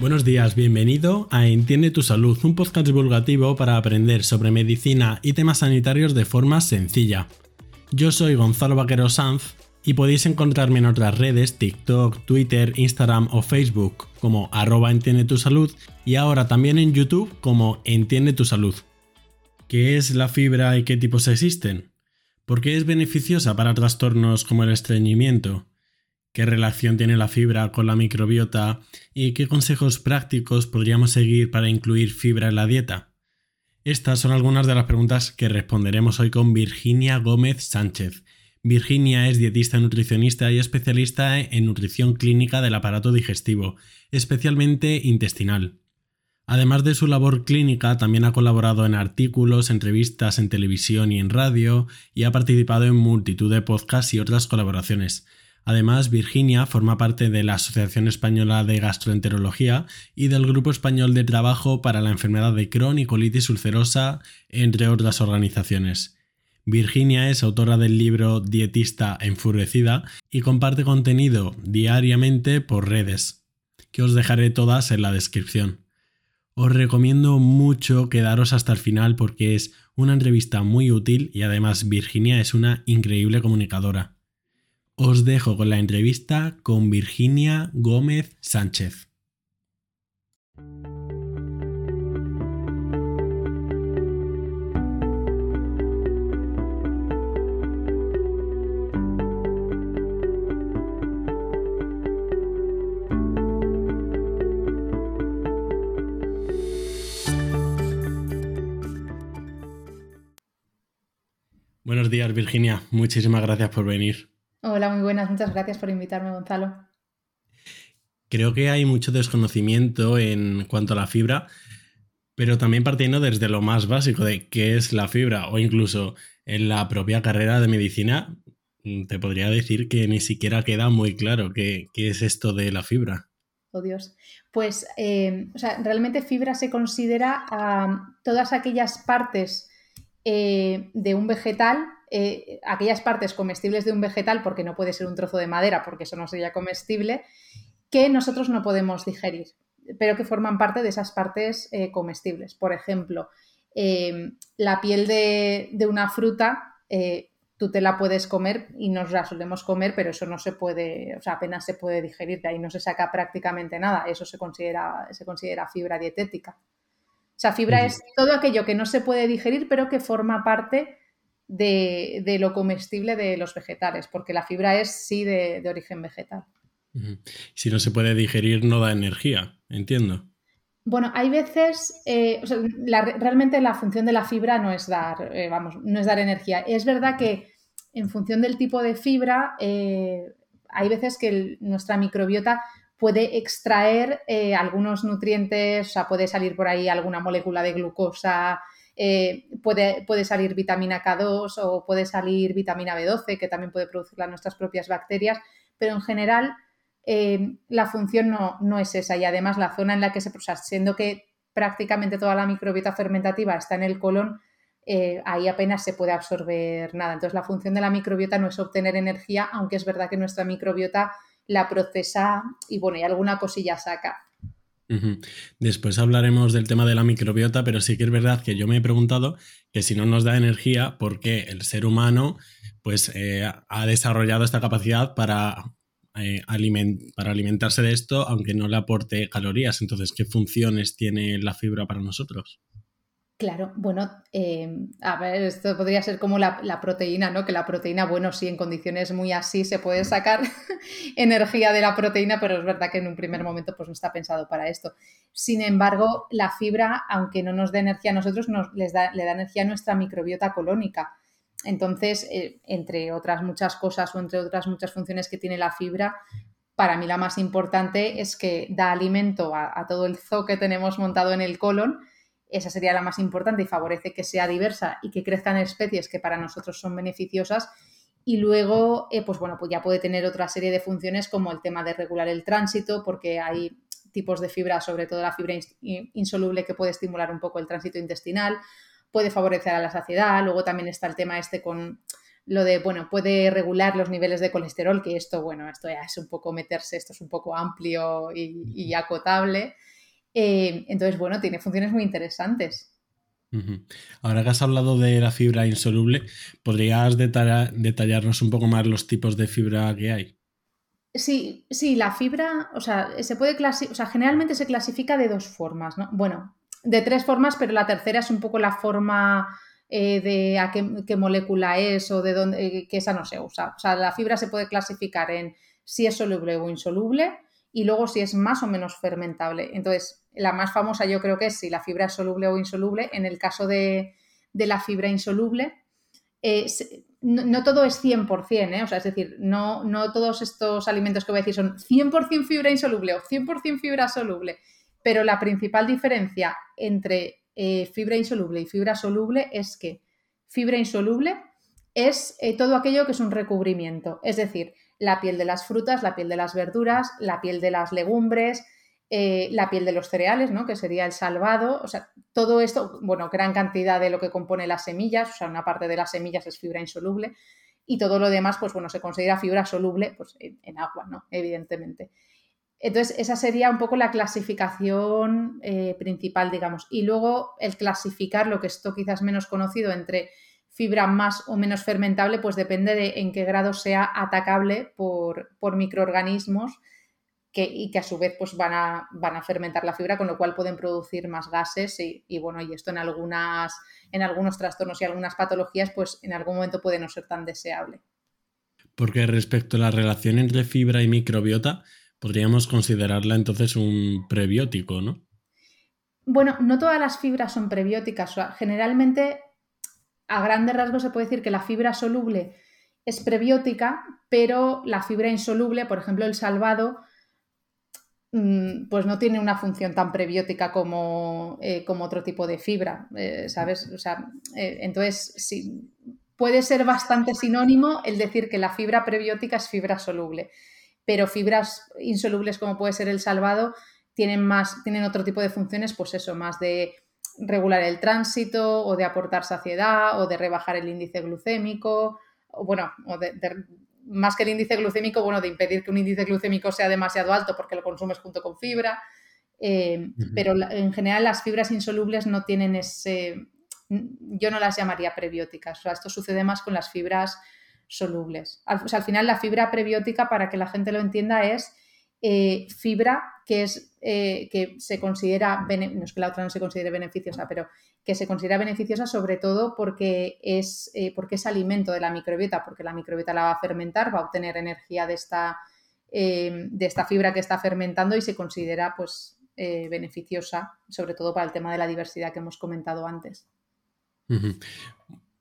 Buenos días, bienvenido a Entiende tu Salud, un podcast divulgativo para aprender sobre medicina y temas sanitarios de forma sencilla. Yo soy Gonzalo Vaquero Sanz y podéis encontrarme en otras redes, TikTok, Twitter, Instagram o Facebook como arroba Entiende tu Salud y ahora también en YouTube como Entiende tu Salud. ¿Qué es la fibra y qué tipos existen? ¿Por qué es beneficiosa para trastornos como el estreñimiento? Qué relación tiene la fibra con la microbiota y qué consejos prácticos podríamos seguir para incluir fibra en la dieta. Estas son algunas de las preguntas que responderemos hoy con Virginia Gómez Sánchez. Virginia es dietista nutricionista y especialista en nutrición clínica del aparato digestivo, especialmente intestinal. Además de su labor clínica, también ha colaborado en artículos, entrevistas en televisión y en radio, y ha participado en multitud de podcasts y otras colaboraciones. Además, Virginia forma parte de la Asociación Española de Gastroenterología y del Grupo Español de Trabajo para la Enfermedad de Crohn y Colitis Ulcerosa, entre otras organizaciones. Virginia es autora del libro Dietista Enfurecida y comparte contenido diariamente por redes, que os dejaré todas en la descripción. Os recomiendo mucho quedaros hasta el final porque es una entrevista muy útil y además Virginia es una increíble comunicadora os dejo con la entrevista con Virginia Gómez Sánchez. Buenos días, Virginia. Muchísimas gracias por venir. Hola, muy buenas. Muchas gracias por invitarme, Gonzalo. Creo que hay mucho desconocimiento en cuanto a la fibra, pero también partiendo desde lo más básico de qué es la fibra o incluso en la propia carrera de medicina, te podría decir que ni siquiera queda muy claro qué, es esto de la fibra. Oh Dios. Pues, eh, o sea, realmente fibra se considera a todas aquellas partes eh, de un vegetal eh, aquellas partes comestibles de un vegetal, porque no puede ser un trozo de madera, porque eso no sería comestible, que nosotros no podemos digerir, pero que forman parte de esas partes eh, comestibles. Por ejemplo, em, la piel de, una fruta, eh, tú te la puedes comer y nos la solemos comer, pero eso no se puede, o sea, apenas se puede digerir, de ahí no se saca prácticamente nada, eso se considera, se considera fibra dietética. O sea, fibra es todo aquello que no se puede digerir, pero que forma parte de, lo comestible de los vegetales, porque la fibra es sí de, origen vegetal. Si no se puede digerir, no da energía, entiendo. Bueno, hay veces, eh, realmente la función de la fibra no es dar, eh, vamos, no es dar energía. Es verdad que en función del tipo de fibra, eh, hay veces que nuestra microbiota puede extraer algunos nutrientes, o sea, puede salir por ahí alguna molécula de glucosa, eh, puede, puede, salir vitamina K2 o puede salir vitamina B12, que también puede producirla nuestras propias bacterias, pero en general eh, la función no, no, es esa y además la zona en la que se procesa, siendo que prácticamente toda la microbiota fermentativa está en el colon, eh, ahí apenas se puede absorber nada. Entonces la función de la microbiota no es obtener energía, aunque es verdad que nuestra microbiota la procesa y bueno, y alguna cosilla saca. Después hablaremos del tema de la microbiota, pero sí que es verdad que yo me he preguntado que si no nos da energía, ¿por qué el ser humano pues, eh, ha desarrollado esta capacidad eh, para alimentarse de esto, aunque no le aporte calorías? Entonces, ¿qué funciones tiene la fibra para nosotros? Claro, bueno, eh, a ver, esto podría ser como la, proteína, ¿no? Que la proteína, bueno, sí, en condiciones muy así se puede sacar energía de la proteína, pero es verdad que en un primer momento pues no está pensado para esto. Sin embargo, la fibra, aunque no nos dé energía a nosotros, nos, les da, le da energía a nuestra microbiota colónica. Entonces, eh, entre otras muchas cosas o entre otras muchas funciones que tiene la fibra, para mí la más importante es que da alimento a, a todo el zoo que tenemos montado en el colon esa sería la más importante y favorece que sea diversa y que crezcan especies que para nosotros son beneficiosas. Y luego, eh, pues bueno, pues ya puede tener otra serie de funciones como el tema de regular el tránsito, porque hay tipos de fibra, sobre todo la fibra insoluble, que puede estimular un poco el tránsito intestinal, puede favorecer a la saciedad. Luego también está el tema este con lo de, bueno, puede regular los niveles de colesterol, que esto, bueno, esto ya es un poco meterse, esto es un poco amplio y, acotable. Eh, entonces, bueno, tiene funciones muy interesantes. Ahora que has hablado de la fibra insoluble, ¿podrías detallarnos un poco más los tipos de fibra que hay? Sí, sí, la fibra, o sea, se puede o sea, generalmente se clasifica de dos formas, ¿no? Bueno, de tres formas, pero la tercera es un poco la forma eh, de a qué, molécula es o de dónde, eh, que esa no se usa. O sea, la fibra se puede clasificar en si es soluble o insoluble y luego si es más o menos fermentable. Entonces, la más famosa yo creo que es si la fibra es soluble o insoluble. En el caso de, la fibra insoluble, no, todo es 100%, ¿eh? o sea, es decir, no, no todos estos alimentos que voy a decir son 100% fibra insoluble o 100% fibra soluble, pero la principal diferencia entre eh, fibra insoluble y fibra soluble es que fibra insoluble es eh, todo aquello que es un recubrimiento, es decir, la piel de las frutas, la piel de las verduras, la piel de las legumbres, eh, la piel de los cereales, ¿no? que sería el salvado, o sea, todo esto, bueno, gran cantidad de lo que compone las semillas, o sea, una parte de las semillas es fibra insoluble y todo lo demás, pues bueno, se considera fibra soluble pues, en, agua, ¿no? Evidentemente. Entonces, esa sería un poco la clasificación eh, principal, digamos. Y luego el clasificar lo que esto quizás menos conocido entre fibra más o menos fermentable, pues depende de en qué grado sea atacable por, por microorganismos y que a su vez pues van a, van a fermentar la fibra, con lo cual pueden producir más gases y, bueno, y esto en algunas, en algunos trastornos y algunas patologías, pues en algún momento puede no ser tan deseable. Porque respecto a la relación entre fibra y microbiota, podríamos considerarla entonces un prebiótico, ¿no? Bueno, no todas las fibras son prebióticas. generalmente, a grandes rasgos se puede decir que la fibra soluble es prebiótica, pero la fibra insoluble, por ejemplo, el salvado, pues no tiene una función tan prebiótica como, eh, como otro tipo de fibra, eh, ¿sabes? O sea, eh, entonces, sí, puede ser bastante sinónimo el decir que la fibra prebiótica es fibra soluble, pero fibras insolubles como puede ser el salvado tienen más, tienen otro tipo de funciones, pues eso, más de regular el tránsito o de aportar saciedad o de rebajar el índice glucémico, o bueno, o de más que el índice glucémico, bueno, de impedir que un índice glucémico sea demasiado alto porque lo consumes junto con fibra. Eh, pero en general las fibras insolubles no tienen ese, yo no las llamaría prebióticas. O sea, esto sucede más con las fibras solubles. Al, o sea, al final la fibra prebiótica, para que la gente lo entienda, es eh, fibra que es eh, que se considera, no es que la otra no se considere beneficiosa, pero que se considera beneficiosa sobre todo porque es, eh, porque es alimento de la microbiota, porque la microbiota la va a fermentar, va a obtener energía de esta, de esta fibra que está fermentando y se considera pues beneficiosa, sobre todo para el tema de la diversidad que hemos comentado antes.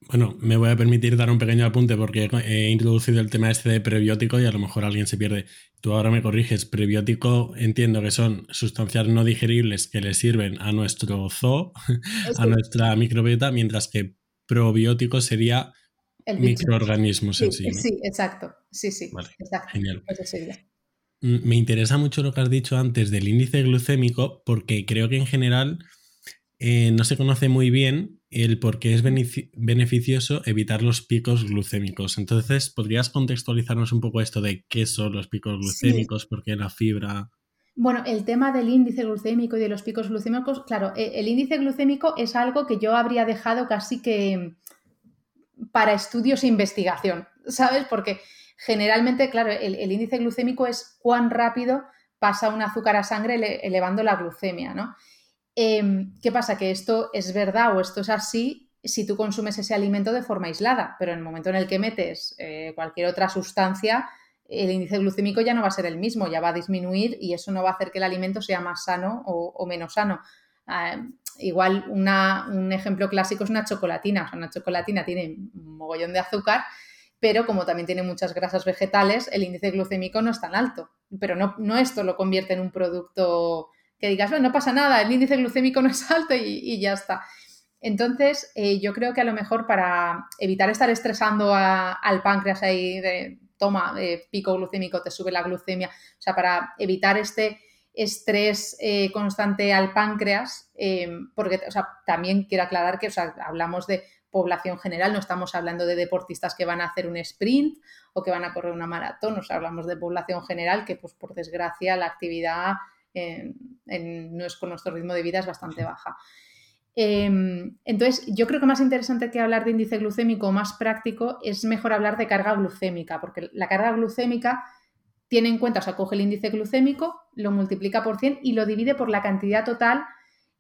Bueno, me voy a permitir dar un pequeño apunte porque he introducido el tema este de prebiótico y a lo mejor alguien se pierde. Tú ahora me corriges. Prebiótico entiendo que son sustancias no digeribles que le sirven a nuestro zoo, a nuestra microbiota, mientras que probiótico sería microorganismos en sí. Sí, exacto. Sí, sí. Genial. Mm, me interesa mucho lo que has dicho antes del índice glucémico porque creo que en general eh, no se conoce muy bien el por qué es beneficioso evitar los picos glucémicos. Entonces, ¿podrías contextualizarnos un poco esto de qué son los picos glucémicos, por qué la fibra? Bueno, el tema del índice glucémico y de los picos glucémicos, claro, e-, el índice glucémico es algo que yo habría dejado casi que para estudios e investigación, ¿sabes? Porque generalmente, claro, el, el índice glucémico es cuán rápido pasa un azúcar a sangre elevando la glucemia, ¿no? Em, ¿Qué pasa? Que esto es verdad o esto es así si tú consumes ese alimento de forma aislada, pero en el momento en el que metes eh, cualquier otra sustancia, el índice glucémico ya no va a ser el mismo, ya va a disminuir y eso no va a hacer que el alimento sea más sano o, menos sano. Ah, igual un ejemplo clásico es una chocolatina. una chocolatina tiene un mogollón de azúcar, pero como también tiene muchas grasas vegetales, el índice glucémico no es tan alto. Pero no, no esto lo convierte en un producto que digas, bueno, no pasa nada, el índice glucémico no es alto y, ya está. Entonces, eh, yo creo que a lo mejor para evitar estar estresando al páncreas ahí de, toma, pico glucémico, te sube la glucemia, o sea, para evitar este, estrés eh, constante al páncreas, porque también quiero aclarar que hablamos de población general, no estamos hablando de deportistas que van a hacer un sprint o que van a correr una maratón, nos hablamos de población general que, pues por desgracia, la actividad en, con nuestro ritmo de vida es bastante baja. Em, entonces, yo creo que más interesante que hablar de índice glucémico más práctico es mejor hablar de carga glucémica, porque la carga glucémica tiene en cuenta, o sea, coge el índice glucémico, lo multiplica por 100 y lo divide por la cantidad total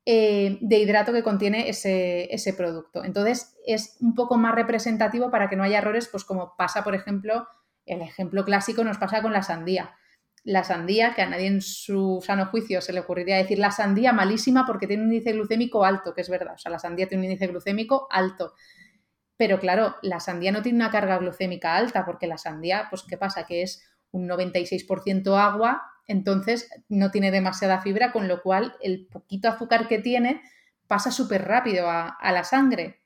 eh, de hidrato que contiene ese, ese, producto. Entonces, es un poco más representativo para que no haya errores, pues como pasa, por ejemplo, el ejemplo clásico nos pasa con la sandía la sandía, que a nadie en su sano juicio se le ocurriría decir la sandía malísima porque tiene un índice glucémico alto, que es verdad, o sea, la sandía tiene un índice glucémico alto. Pero claro, la sandía no tiene una carga glucémica alta porque la sandía, pues ¿qué pasa? Que es un 96% agua, entonces no tiene demasiada fibra, con lo cual el poquito azúcar que tiene pasa súper rápido a, la sangre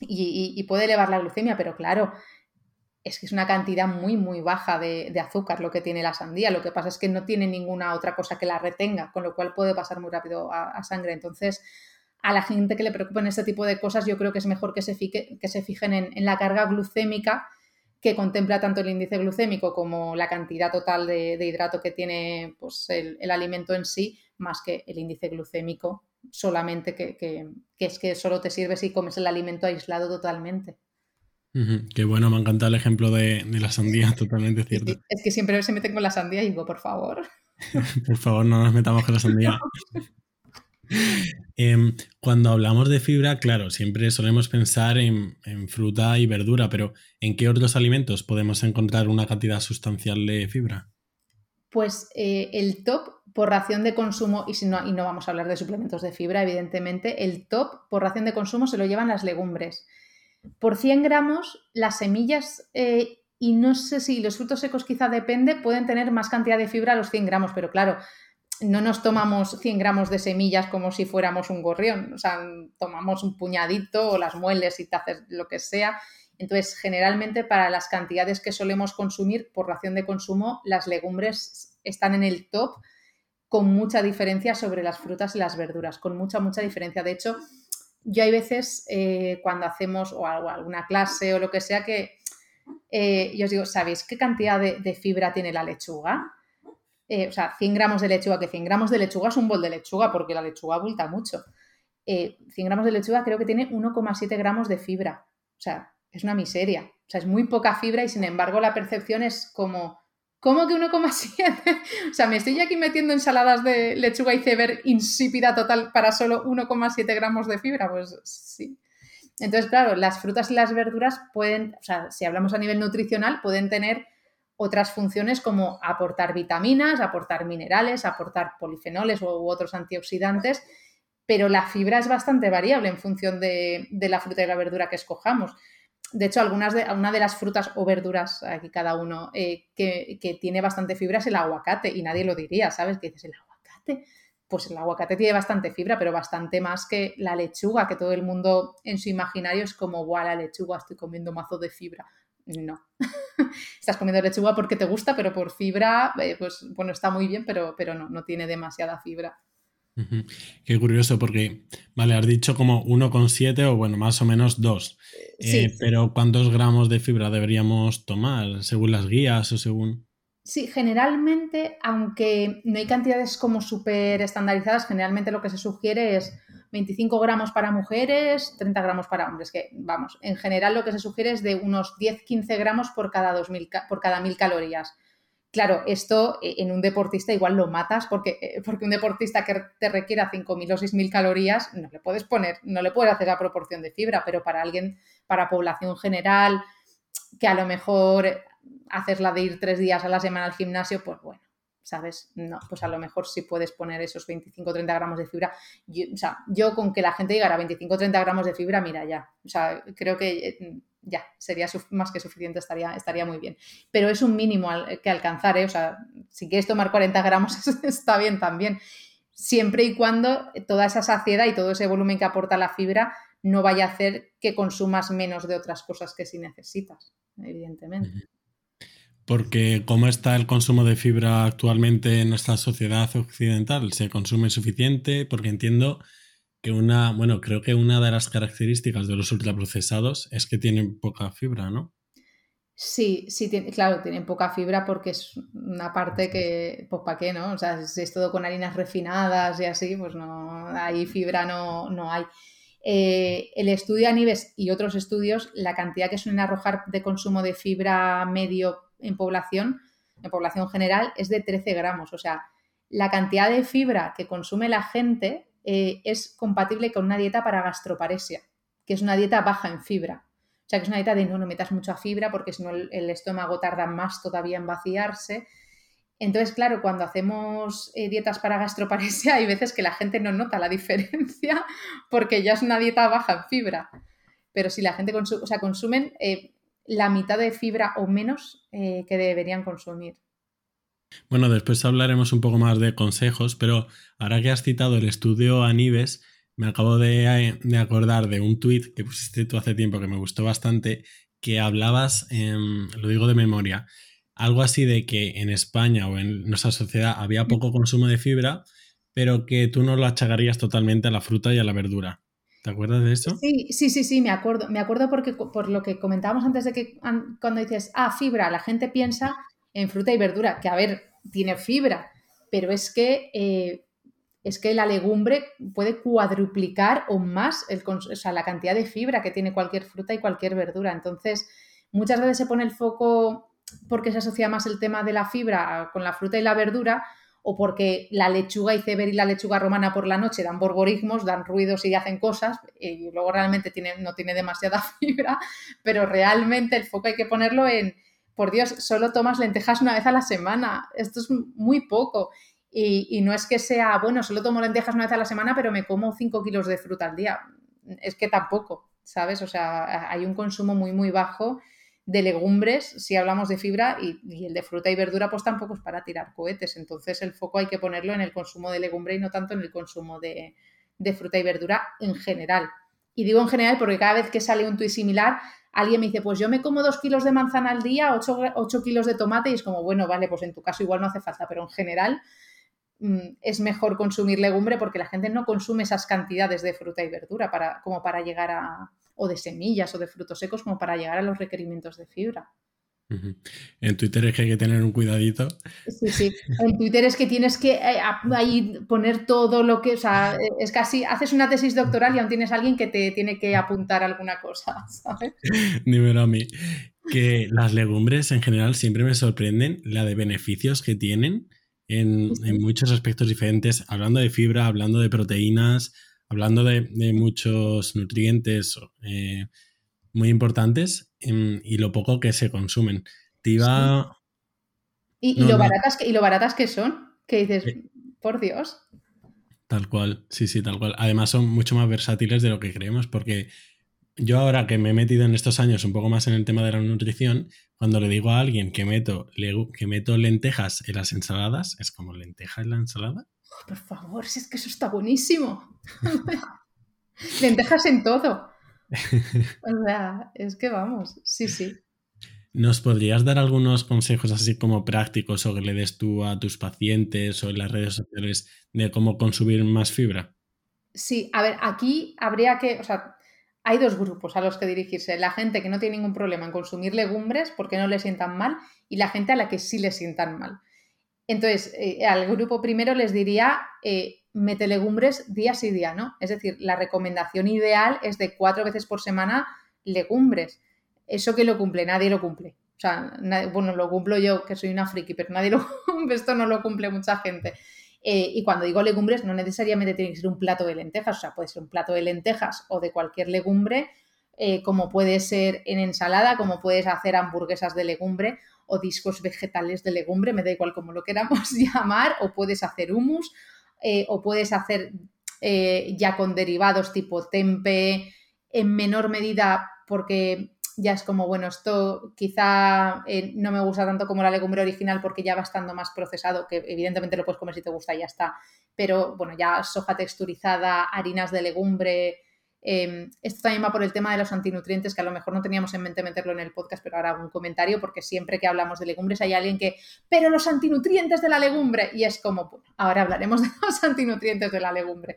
y puede elevar la glucemia, pero claro, es que es una cantidad muy, muy baja de, azúcar lo que tiene la sandía. Lo que pasa es que no tiene ninguna otra cosa que la retenga, con lo cual puede pasar muy rápido a, sangre. Entonces, a la gente que le preocupen este tipo de cosas, yo creo que es mejor que se, que se fijen en, la carga glucémica que contempla tanto el índice glucémico como la cantidad total de, hidrato que tiene pues, el, alimento en sí, más que el índice glucémico solamente, que, que es que solo te sirve si comes el alimento aislado totalmente. Qué bueno, me encanta el ejemplo de, la sandía, totalmente cierto. Es que siempre se meten con la sandía y digo, por favor. por favor, no nos metamos con la sandía. Em, cuando hablamos de fibra, claro, siempre solemos pensar en, fruta y verdura, pero ¿en qué otros alimentos podemos encontrar una cantidad sustancial de fibra? Pues eh, el top por ración de consumo, y, si no, y no vamos a hablar de suplementos de fibra, evidentemente, el top por ración de consumo se lo llevan las legumbres. Por 100 gramos, las semillas eh, y no sé si los frutos secos quizá depende, pueden tener más cantidad de fibra a los 100 gramos, pero claro, no nos tomamos 100 gramos de semillas como si fuéramos un gorrión, o sea, tomamos un puñadito o las mueles y te haces lo que sea. Entonces, generalmente para las cantidades que solemos consumir por ración de consumo, las legumbres están en el top con mucha diferencia sobre las frutas y las verduras, con mucha, mucha diferencia. De hecho, yo hay veces eh, cuando hacemos o alguna clase o lo que sea que eh, yo os digo, ¿sabéis qué cantidad de, fibra tiene la lechuga? Eh, o sea, 100 gramos de lechuga, que 100 gramos de lechuga es un bol de lechuga porque la lechuga abulta mucho. 100 gramos de lechuga creo que tiene 1,7 gramos de fibra. O sea, es una miseria. O sea, es muy poca fibra y sin embargo la percepción es como ¿Cómo que 1,7? o sea, me estoy aquí metiendo ensaladas de lechuga y ceber insípida total para solo 1,7 gramos de fibra. Pues sí. Entonces, claro, las frutas y las verduras pueden, o sea, si hablamos a nivel nutricional, pueden tener otras funciones como aportar vitaminas, aportar minerales, aportar polifenoles u, otros antioxidantes, pero la fibra es bastante variable en función de, de la fruta y la verdura que escojamos de hecho, algunas de, una de las frutas o verduras, aquí cada uno, eh, que, tiene bastante fibra es el aguacate y nadie lo diría, ¿sabes? Que dices, ¿el aguacate? Pues el aguacate tiene bastante fibra, pero bastante más que la lechuga, que todo el mundo en su imaginario es como, guau, la lechuga, estoy comiendo mazo de fibra. No. Estás comiendo lechuga porque te gusta, pero por fibra, eh, pues bueno, está muy bien, pero, pero no, no tiene demasiada fibra. Qué curioso, porque, vale, has dicho como 1,7 o bueno, más o menos 2. Eh, pero ¿cuántos gramos de fibra deberíamos tomar según las guías o según...? Sí, generalmente, aunque no hay cantidades como súper estandarizadas, generalmente lo que se sugiere es 25 gramos para mujeres, 30 gramos para hombres, que vamos, en general lo que se sugiere es de unos 10-15 gramos por cada, 2000, por cada 1000 calorías. Claro, esto eh, en un deportista igual lo matas porque, eh, porque un deportista que te requiera 5.000 o 6.000 calorías no le puedes poner, no le puedes hacer la proporción de fibra, pero para alguien, para población general, que a lo mejor hacerla de ir tres días a la semana al gimnasio, pues bueno, ¿sabes? No, pues a lo mejor sí puedes poner esos 25 o 30 gramos de fibra. Yo, o sea, yo con que la gente llegara a 25 o 30 gramos de fibra, mira ya. O sea, creo que eh, ya, sería más que suficiente, estaría, estaría muy bien. Pero es un mínimo que alcanzar, ¿eh? O sea, si quieres tomar 40 gramos está bien también, siempre y cuando toda esa saciedad y todo ese volumen que aporta la fibra no vaya a hacer que consumas menos de otras cosas que sí necesitas, evidentemente. Porque ¿cómo está el consumo de fibra actualmente en nuestra sociedad occidental? ¿Se consume suficiente? Porque entiendo que una, bueno, creo que una de las características de los ultraprocesados es que tienen poca fibra, ¿no? Sí, sí, claro, tienen poca fibra porque es una parte que, pues ¿para qué, no? O sea, si es todo con harinas refinadas y así, pues no, ahí fibra no, no hay. Eh, el estudio Anibes y otros estudios, la cantidad que suelen arrojar de consumo de fibra medio en población, en población general, es de 13 gramos. O sea, la cantidad de fibra que consume la gente eh, es compatible con una dieta para gastroparesia, que es una dieta baja en fibra. O sea, que es una dieta de no, no metas mucha fibra porque si no el, estómago tarda más todavía en vaciarse. Entonces, claro, cuando hacemos eh, dietas para gastroparesia, hay veces que la gente no nota la diferencia porque ya es una dieta baja en fibra. Pero si la gente consume, consumen eh, la mitad de fibra o menos que deberían consumir. Bueno, después hablaremos un poco más de consejos, pero ahora que has citado el estudio Anibes, me acabo de, acordar de un tweet que pusiste tú hace tiempo que me gustó bastante, que hablabas, lo digo de memoria, algo así de que en España o en nuestra sociedad había poco consumo de fibra, pero que tú no lo achagarías totalmente a la fruta y a la verdura. ¿Te acuerdas de eso? Sí, sí, sí, sí, me acuerdo. Me acuerdo porque por lo que comentábamos antes de que cuando dices, ah, fibra, la gente piensa en fruta y verdura, que a ver, tiene fibra, pero es que eh, es que la legumbre puede cuadruplicar o más el, la cantidad de fibra que tiene cualquier fruta y cualquier verdura. Entonces, muchas veces se pone el foco porque se asocia más el tema de la fibra con la fruta y la verdura, o porque la lechuga iceberg y la lechuga romana por la noche dan borborismos, dan ruidos y hacen cosas, y luego realmente tiene, no tiene demasiada fibra, pero realmente el foco hay que ponerlo en, por Dios, solo tomas lentejas una vez a la semana, esto es muy poco. Y, no es que sea, bueno, solo tomo lentejas una vez a la semana, pero me como 5 kilos de fruta al día. Es que tampoco, ¿sabes? O sea, hay un consumo muy, muy bajo de legumbres, si hablamos de fibra, y, el de fruta y verdura, pues tampoco es para tirar cohetes. Entonces, el foco hay que ponerlo en el consumo de legumbre y no tanto en el consumo de, fruta y verdura en general. Y digo en general porque cada vez que sale un tuit similar, alguien me dice, pues yo me como 2 kilos de manzana al día, 8, 8 kilos de tomate, y es como, bueno, vale, pues en tu caso igual no hace falta, pero en general Mm, es mejor consumir legumbre porque la gente no consume esas cantidades de fruta y verdura para, como para llegar a, o de semillas o de frutos secos como para llegar a los requerimientos de fibra. En Twitter es que hay que tener un cuidadito. Sí, sí. En Twitter es que tienes que eh, ahí poner todo lo que, o sea, es casi, haces una tesis doctoral y aún tienes alguien que te tiene que apuntar alguna cosa, ¿sabes? Dímelo a mí. Que las legumbres en general siempre me sorprenden la de beneficios que tienen en, muchos aspectos diferentes, hablando de fibra, hablando de proteínas, hablando de, muchos nutrientes eh, muy importantes em, y lo poco que se consumen. ¿Y, lo Baratas que, y lo baratas que son, que dices, por Dios. Tal cual, sí, sí, tal cual. Además son mucho más versátiles de lo que creemos porque yo ahora que me he metido en estos años un poco más en el tema de la nutrición, cuando le digo a alguien que meto, que meto lentejas en las ensaladas, es como lenteja en la ensalada. por favor, si es que eso está buenísimo. lentejas en todo. O sea, es que vamos, sí, sí. ¿Nos podrías dar algunos consejos así como prácticos o que le des tú a tus pacientes o en las redes sociales de cómo consumir más fibra? Sí, a ver, aquí habría que, o sea, hay dos grupos a los que dirigirse. La gente que no tiene ningún problema en consumir legumbres porque no le sientan mal y la gente a la que sí le sientan mal. Entonces, eh, al grupo primero les diría, eh, mete legumbres día sí día, ¿no? Es decir, la recomendación ideal es de cuatro veces por semana legumbres. Eso que lo cumple, nadie lo cumple. O sea, bueno, lo cumplo yo, que soy una friki, pero nadie lo cumple, esto no lo cumple mucha gente. Eh, y cuando digo legumbres, no necesariamente tiene que ser un plato de lentejas, o sea, puede ser un plato de lentejas o de cualquier legumbre, eh, como puede ser en ensalada, como puedes hacer hamburguesas de legumbre o discos vegetales de legumbre, me da igual como lo queramos llamar, o puedes hacer hummus, eh, o puedes hacer ya con derivados tipo tempe, en menor medida porque ya es como, bueno, esto quizá eh, no me gusta tanto como la legumbre original porque ya va estando más procesado, que evidentemente lo puedes comer si te gusta y ya está, pero bueno, ya soja texturizada, harinas de legumbre, Em, esto también va por el tema de los antinutrientes, que a lo mejor no teníamos en mente meterlo en el podcast, pero ahora hago un comentario, porque siempre que hablamos de legumbres hay alguien que, pero los antinutrientes de la legumbre, y es como, bueno, ahora hablaremos de los antinutrientes de la legumbre.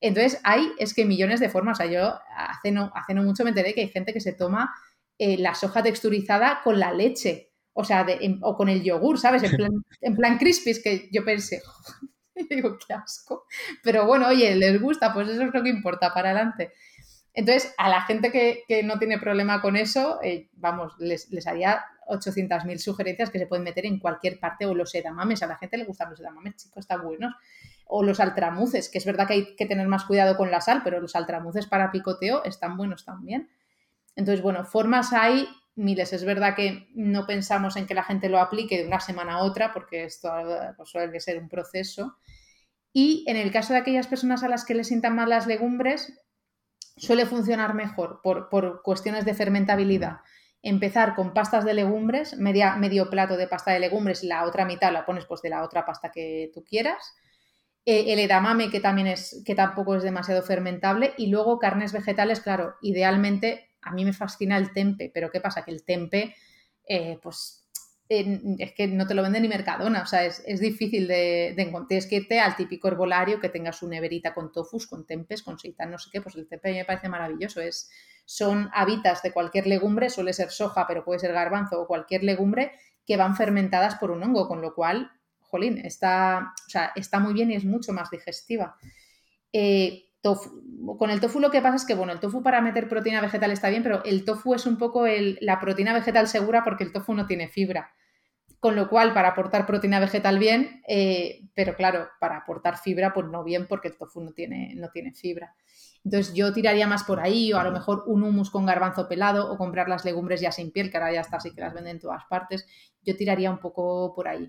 Entonces, hay, es que millones de formas. O sea, yo hace no, hace no mucho me enteré que hay gente que se toma eh, la soja texturizada con la leche, o sea, o con el yogur, ¿sabes? En plan, en plan crispies, que yo pensé, digo, qué asco. Pero bueno, oye, les gusta, pues eso es lo que importa, para adelante. Entonces, a la gente que, no tiene problema con eso, eh, vamos, les, les haría 800.000 sugerencias que se pueden meter en cualquier parte, o los edamames, a la gente le gustan los edamames, chicos, están buenos. O los altramuces, que es verdad que hay que tener más cuidado con la sal, pero los altramuces para picoteo están buenos también. Entonces, bueno, formas hay miles. Es verdad que no pensamos en que la gente lo aplique de una semana a otra, porque esto pues, suele ser un proceso. Y en el caso de aquellas personas a las que les sientan mal las legumbres, suele funcionar mejor por, cuestiones de fermentabilidad. Empezar con pastas de legumbres, media, medio plato de pasta de legumbres y la otra mitad la pones pues de la otra pasta que tú quieras. Eh, el edamame, que también es, que tampoco es demasiado fermentable, y luego carnes vegetales, claro, idealmente a mí me fascina el tempe, pero ¿qué pasa? Que el tempe, eh, pues es que no te lo vende ni Mercadona, o sea, es, difícil de, encontrar. Tienes que irte al típico herbolario que tengas su neverita con tofus, con tempes, con seitan, no sé qué, pues el tempe me parece maravilloso. Es, son hábitats de cualquier legumbre, suele ser soja, pero puede ser garbanzo o cualquier legumbre que van fermentadas por un hongo, con lo cual, jolín, está, o sea, está muy bien y es mucho más digestiva. Eh, con el tofu lo que pasa es que, bueno, el tofu para meter proteína vegetal está bien, pero el tofu es un poco la proteína vegetal segura porque el tofu no tiene fibra. Con lo cual, para aportar proteína vegetal bien, eh, pero claro, para aportar fibra, pues no bien porque el tofu no tiene, no tiene fibra. Entonces yo tiraría más por ahí, o a lo mejor un humus con garbanzo pelado, o comprar las legumbres ya sin piel, que ahora ya está así que las venden en todas partes. Yo tiraría un poco por ahí.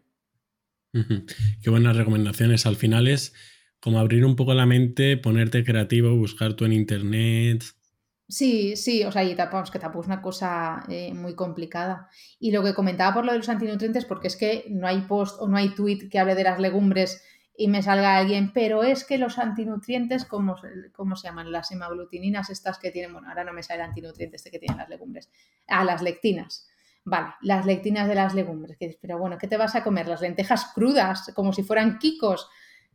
Qué buenas recomendaciones. Al final es como abrir un poco la mente, ponerte creativo, buscar tú en internet. Sí, sí, o sea, y tapamos que tampoco es una cosa eh, muy complicada. Y lo que comentaba por lo de los antinutrientes, porque es que no hay post o no hay tweet que hable de las legumbres y me salga alguien, pero es que los antinutrientes, ¿cómo, cómo se llaman? Las hemaglutininas estas que tienen, bueno, ahora no me sale el antinutriente este que tienen las legumbres. Ah, las lectinas. Vale, las lectinas de las legumbres. Pero bueno, ¿qué te vas a comer? Las lentejas crudas, como si fueran quicos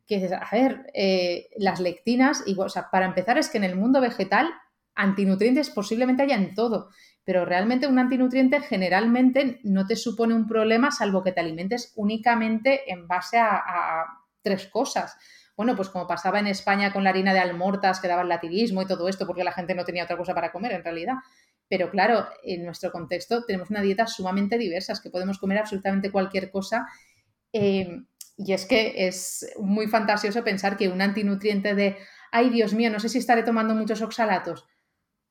que a ver, eh, las lectinas, y, o sea, para empezar es que en el mundo vegetal antinutrientes posiblemente haya en todo, pero realmente un antinutriente generalmente no te supone un problema salvo que te alimentes únicamente en base a, tres cosas. Bueno, pues como pasaba en España con la harina de almortas que daba el lativismo y todo esto, porque la gente no tenía otra cosa para comer en realidad. Pero claro, en nuestro contexto tenemos una dieta sumamente diversa, es que podemos comer absolutamente cualquier cosa. Eh, y es que es muy fantasioso pensar que un antinutriente de, ay Dios mío, no sé si estaré tomando muchos oxalatos.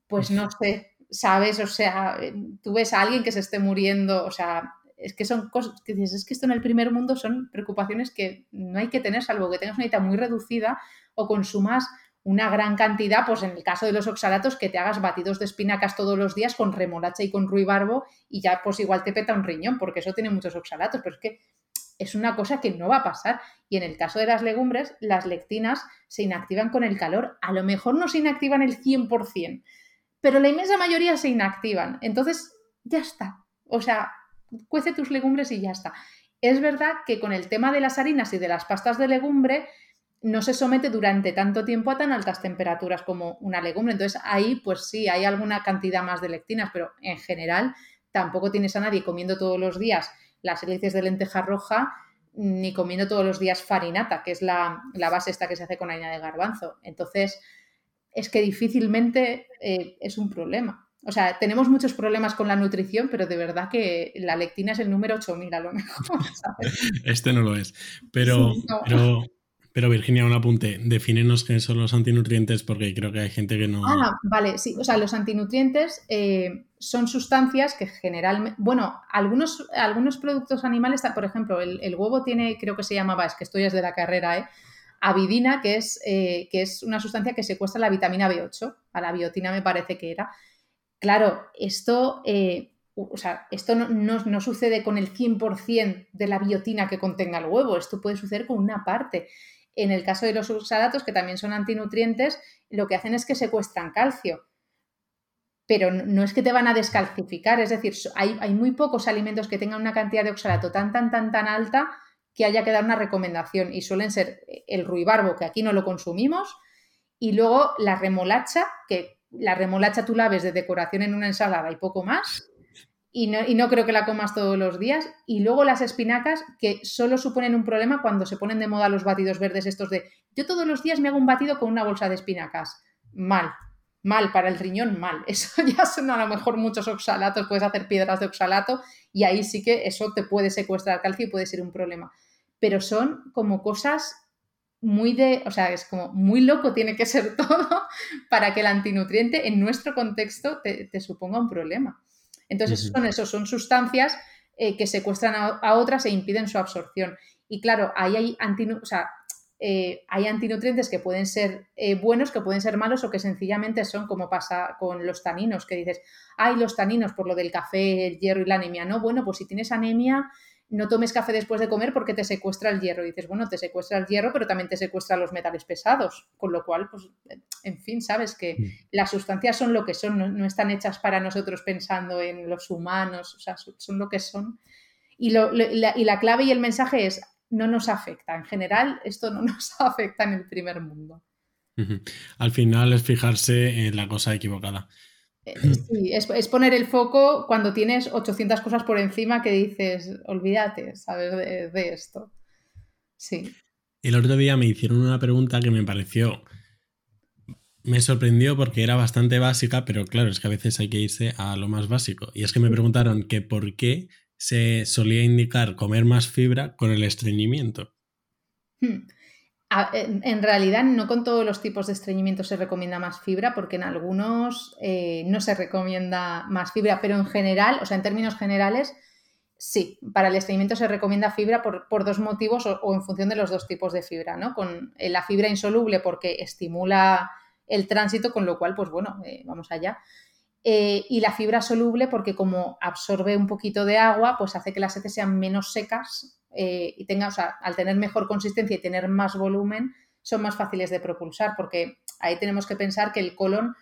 Pues no sé, ¿sabes? O sea, tú ves a alguien que se esté muriendo, o sea, es que son cosas que dices, es que esto en el primer mundo son preocupaciones que no hay que tener, salvo que tengas una dieta muy reducida o consumas una gran cantidad, pues en el caso de los oxalatos, que te hagas batidos de espinacas todos los días con remolacha y con ruibarbo y ya pues igual te peta un riñón, porque eso tiene muchos oxalatos, pero es que es una cosa que no va a pasar. Y en el caso de las legumbres, las lectinas se inactivan con el calor. A lo mejor no se inactivan el 100%, pero la inmensa mayoría se inactivan. Entonces, ya está. O sea, cuece tus legumbres y ya está. Es verdad que con el tema de las harinas y de las pastas de legumbre, no se somete durante tanto tiempo a tan altas temperaturas como una legumbre. Entonces ahí, pues sí, hay alguna cantidad más de lectinas, pero en general tampoco tienes a nadie comiendo todos los días las hélices de lenteja roja ni comiendo todos los días farinata, que es la, base esta que se hace con harina de garbanzo. Entonces, es que difícilmente eh, es un problema. O sea, tenemos muchos problemas con la nutrición, pero de verdad que la lectina es el número 8000 a lo mejor. Este no lo es. Pero, pero pero Virginia, un apunte, defínenos qué son los antinutrientes porque creo que hay gente que no... Ah, vale, sí, o sea, los antinutrientes eh, son sustancias que generalmente, bueno, algunos, algunos productos animales, por ejemplo, el, huevo tiene, creo que se llamaba, es que estoy desde la carrera, ¿eh? avidina, que es, eh, que es una sustancia que secuestra la vitamina B8, a la biotina me parece que era. Claro, esto... O sea, esto no, no, sucede con el 100% de la biotina que contenga el huevo, esto puede suceder con una parte. En el caso de los oxalatos, que también son antinutrientes, lo que hacen es que secuestran calcio. Pero no es que te van a descalcificar, es decir, hay, hay muy pocos alimentos que tengan una cantidad de oxalato tan, tan, tan, tan alta que haya que dar una recomendación. Y suelen ser el ruibarbo, que aquí no lo consumimos, y luego la remolacha, que la remolacha tú la ves de decoración en una ensalada y poco más, y no, creo que la comas todos los días. Y luego las espinacas, que solo suponen un problema cuando se ponen de moda los batidos verdes estos de yo todos los días me hago un batido con una bolsa de espinacas. Mal, mal, para el riñón mal. Eso ya son a lo mejor muchos oxalatos, puedes hacer piedras de oxalato y ahí sí que eso te puede secuestrar calcio y puede ser un problema. Pero son como cosas muy de, o sea, es como muy loco tiene que ser todo para que el antinutriente en nuestro contexto te suponga un problema. Entonces, son eso, son sustancias eh, que secuestran a, otras e impiden su absorción. Y claro, ahí hay, eh, hay antinutrientes que pueden ser eh, buenos, que pueden ser malos o que sencillamente son como pasa con los taninos, que dices, hay los taninos por lo del café, el hierro y la anemia. No, bueno, pues si tienes anemia, no tomes café después de comer porque te secuestra el hierro. Y dices, bueno, te secuestra el hierro, pero también te secuestra los metales pesados. Con lo cual, pues, en fin, sabes que mm. las sustancias son lo que son, no, están hechas para nosotros pensando en los humanos, o sea, son, lo que son. Y, la, y la clave y el mensaje es, no nos afecta. En general, esto no nos afecta en el primer mundo. Al final es fijarse en la cosa equivocada. Eh, sí, es, poner el foco cuando tienes 800 cosas por encima que dices, olvídate, ¿sabes? De, esto. Sí. El otro día me hicieron una pregunta que me pareció. Me sorprendió porque era bastante básica, pero claro, es que a veces hay que irse a lo más básico. Y es que me preguntaron que por qué se solía indicar comer más fibra con el estreñimiento. Hmm en, realidad, no con todos los tipos de estreñimiento se recomienda más fibra, porque en algunos eh, no se recomienda más fibra, pero en general, o sea, en términos generales, sí, para el estreñimiento se recomienda fibra por, dos motivos o, en función de los dos tipos de fibra, ¿no? Con eh, la fibra insoluble porque estimula el tránsito, con lo cual, pues bueno, eh, vamos allá. y la fibra soluble porque como absorbe un poquito de agua, pues hace que las heces sean menos secas eh, y tenga, o sea, al tener mejor consistencia y tener más volumen, son más fáciles de propulsar, porque ahí tenemos que pensar que el colon,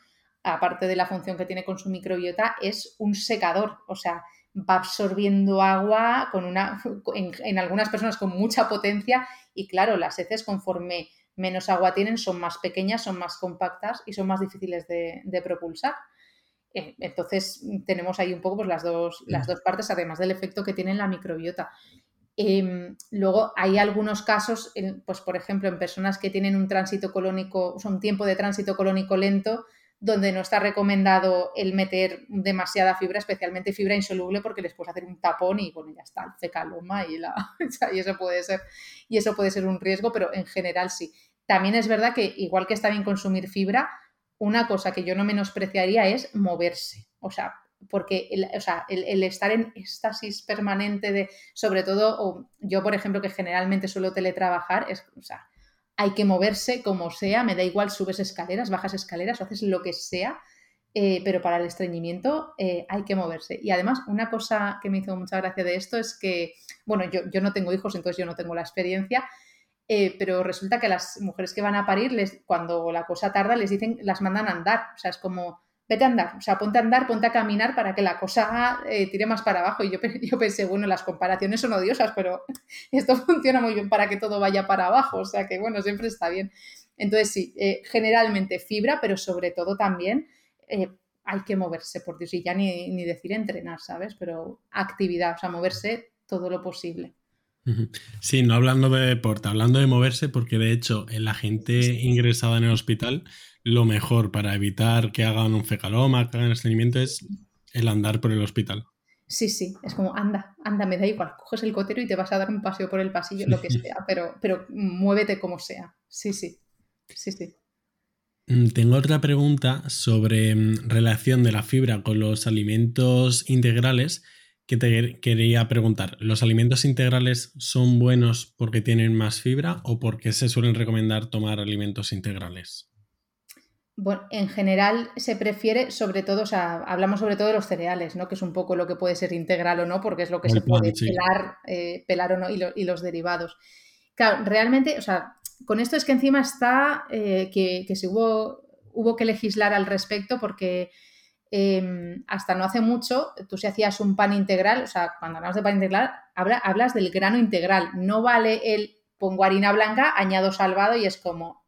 aparte de la función que tiene con su microbiota, es un secador, o sea, va absorbiendo agua con una, en, algunas personas con mucha potencia y claro, las heces conforme menos agua tienen son más pequeñas, son más compactas y son más difíciles de, propulsar. Eh, entonces tenemos ahí un poco pues, las, dos, las dos partes, además del efecto que tiene en la microbiota. Em, luego hay algunos casos, pues por ejemplo, en personas que tienen un tránsito colónico, o un tiempo de tránsito colónico lento, donde no está recomendado el meter demasiada fibra, especialmente fibra insoluble, porque les puedes hacer un tapón y bueno, ya está, el fecaloma y, y eso puede ser, y eso puede ser un riesgo, pero en general sí. También es verdad que, igual que está bien consumir fibra, una cosa que yo no menospreciaría es moverse. O sea, porque el, o sea, el, estar en éxtasis permanente de, sobre todo, yo por ejemplo que generalmente suelo teletrabajar, es, o sea, hay que moverse como sea, me da igual, subes escaleras, bajas escaleras, o haces lo que sea, eh, pero para el estreñimiento eh, hay que moverse. Y además, una cosa que me hizo mucha gracia de esto es que, bueno, yo, yo no tengo hijos, entonces yo no tengo la experiencia, eh, pero resulta que las mujeres que van a parir, les, cuando la cosa tarda, les dicen, las mandan a andar, o sea, es como vete a andar, o sea, ponte a andar, ponte a caminar para que la cosa eh, tire más para abajo. Y yo, yo pensé, bueno, las comparaciones son odiosas, pero esto funciona muy bien para que todo vaya para abajo, o sea que bueno, siempre está bien. Entonces sí, eh, generalmente fibra, pero sobre todo también eh, hay que moverse, por Dios, y ya ni, ni decir entrenar, ¿sabes? Pero actividad, o sea, moverse todo lo posible. Sí, no hablando de deporte, hablando de moverse, porque de hecho en la gente ingresada en el hospital lo mejor para evitar que hagan un fecaloma, que hagan estreñimiento, es el andar por el hospital. Sí, sí, es como anda, anda, me da igual, coges el cotero y te vas a dar un paseo por el pasillo, lo que sea, pero, pero muévete como sea. Sí, sí, sí, sí. Mm, tengo otra pregunta sobre mm, relación de la fibra con los alimentos integrales que te quería preguntar. ¿Los alimentos integrales son buenos porque tienen más fibra o porque se suelen recomendar tomar alimentos integrales? Bueno, en general se prefiere, sobre todo, o sea, hablamos sobre todo de los cereales, ¿no? Que es un poco lo que puede ser integral o no, porque es lo que se puede pelar, eh, pelar o no, y, los derivados. Claro, realmente, o sea, con esto es que encima está eh, que, que se hubo, hubo que legislar al respecto porque Em, hasta no hace mucho, tú si hacías un pan integral, o sea, cuando hablamos de pan integral, hablas del grano integral. No vale el pongo harina blanca, añado salvado y es como,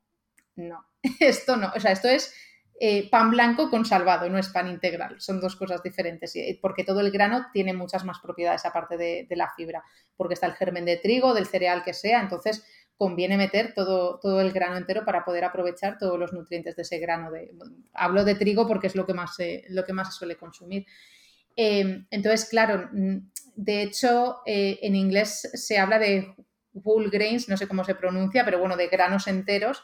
no, esto no, o sea, esto es eh, pan blanco con salvado, no es pan integral, son dos cosas diferentes, porque todo el grano tiene muchas más propiedades aparte de, la fibra, porque está el germen de trigo, del cereal que sea, entonces conviene meter todo, todo el grano entero para poder aprovechar todos los nutrientes de ese grano. Hablo de trigo porque es lo que más se, lo que más suele consumir. Em, entonces, claro, de hecho, eh, en inglés se habla de whole grains, no sé cómo se pronuncia, pero bueno, de granos enteros,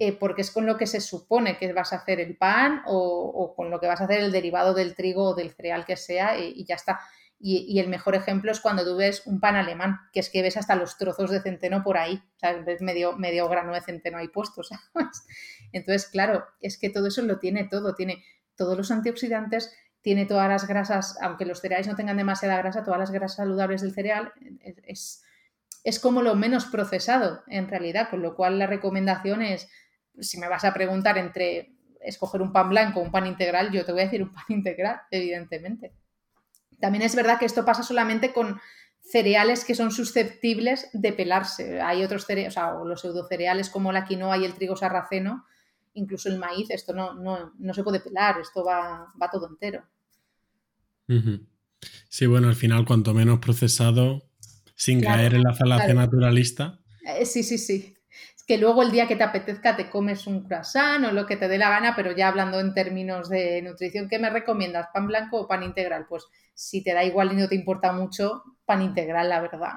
eh, porque es con lo que se supone que vas a hacer el pan o, con lo que vas a hacer el derivado del trigo o del cereal que sea y ya está. Y, el mejor ejemplo es cuando tú ves un pan alemán, que es que ves hasta los trozos de centeno por ahí, sea, ves medio, medio grano de centeno ahí puesto, ¿sabes? Entonces, claro, es que todo eso lo tiene todo, tiene todos los antioxidantes, tiene todas las grasas, aunque los cereales no tengan demasiada grasa, todas las grasas saludables del cereal, es, es como lo menos procesado en realidad, con lo cual la recomendación es, si me vas a preguntar entre escoger un pan blanco o un pan integral, yo te voy a decir un pan integral, evidentemente. También es verdad que esto pasa solamente con cereales que son susceptibles de pelarse. Hay otros cereales, o sea, los pseudocereales como la quinoa y el trigo sarraceno, incluso el maíz, esto no, no, se puede pelar, esto va, va todo entero. Sí, bueno, al final, cuanto menos procesado, sin caer en la falacia naturalista. Eh, sí, sí, sí que luego el día que te apetezca te comes un croissant o lo que te dé la gana, pero ya hablando en términos de nutrición, ¿qué me recomiendas? ¿Pan blanco o pan integral? Pues si te da igual y no te importa mucho, pan integral, la verdad.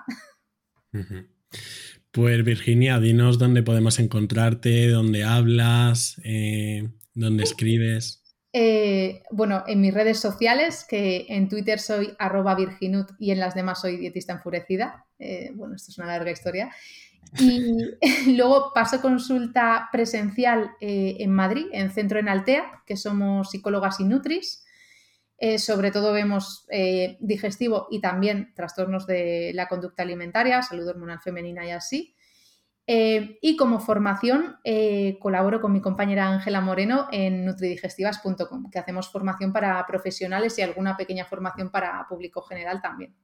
Pues Virginia, dinos dónde podemos encontrarte, dónde hablas, eh, dónde escribes. Eh, bueno, en mis redes sociales, que en Twitter soy arroba virginut y en las demás soy dietista enfurecida. Eh, bueno, esto es una larga historia. Y luego paso consulta presencial eh, en Madrid, en Centro en Altea, que somos psicólogas y nutris. Eh, sobre todo vemos eh, digestivo y también trastornos de la conducta alimentaria, salud hormonal femenina y así. y como formación colaboro con mi compañera Ángela Moreno en nutridigestivas.com, que hacemos formación para profesionales y alguna pequeña formación para público general también.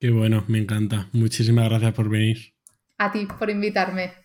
Qué bueno, me encanta. Muchísimas gracias por venir a ti por invitarme.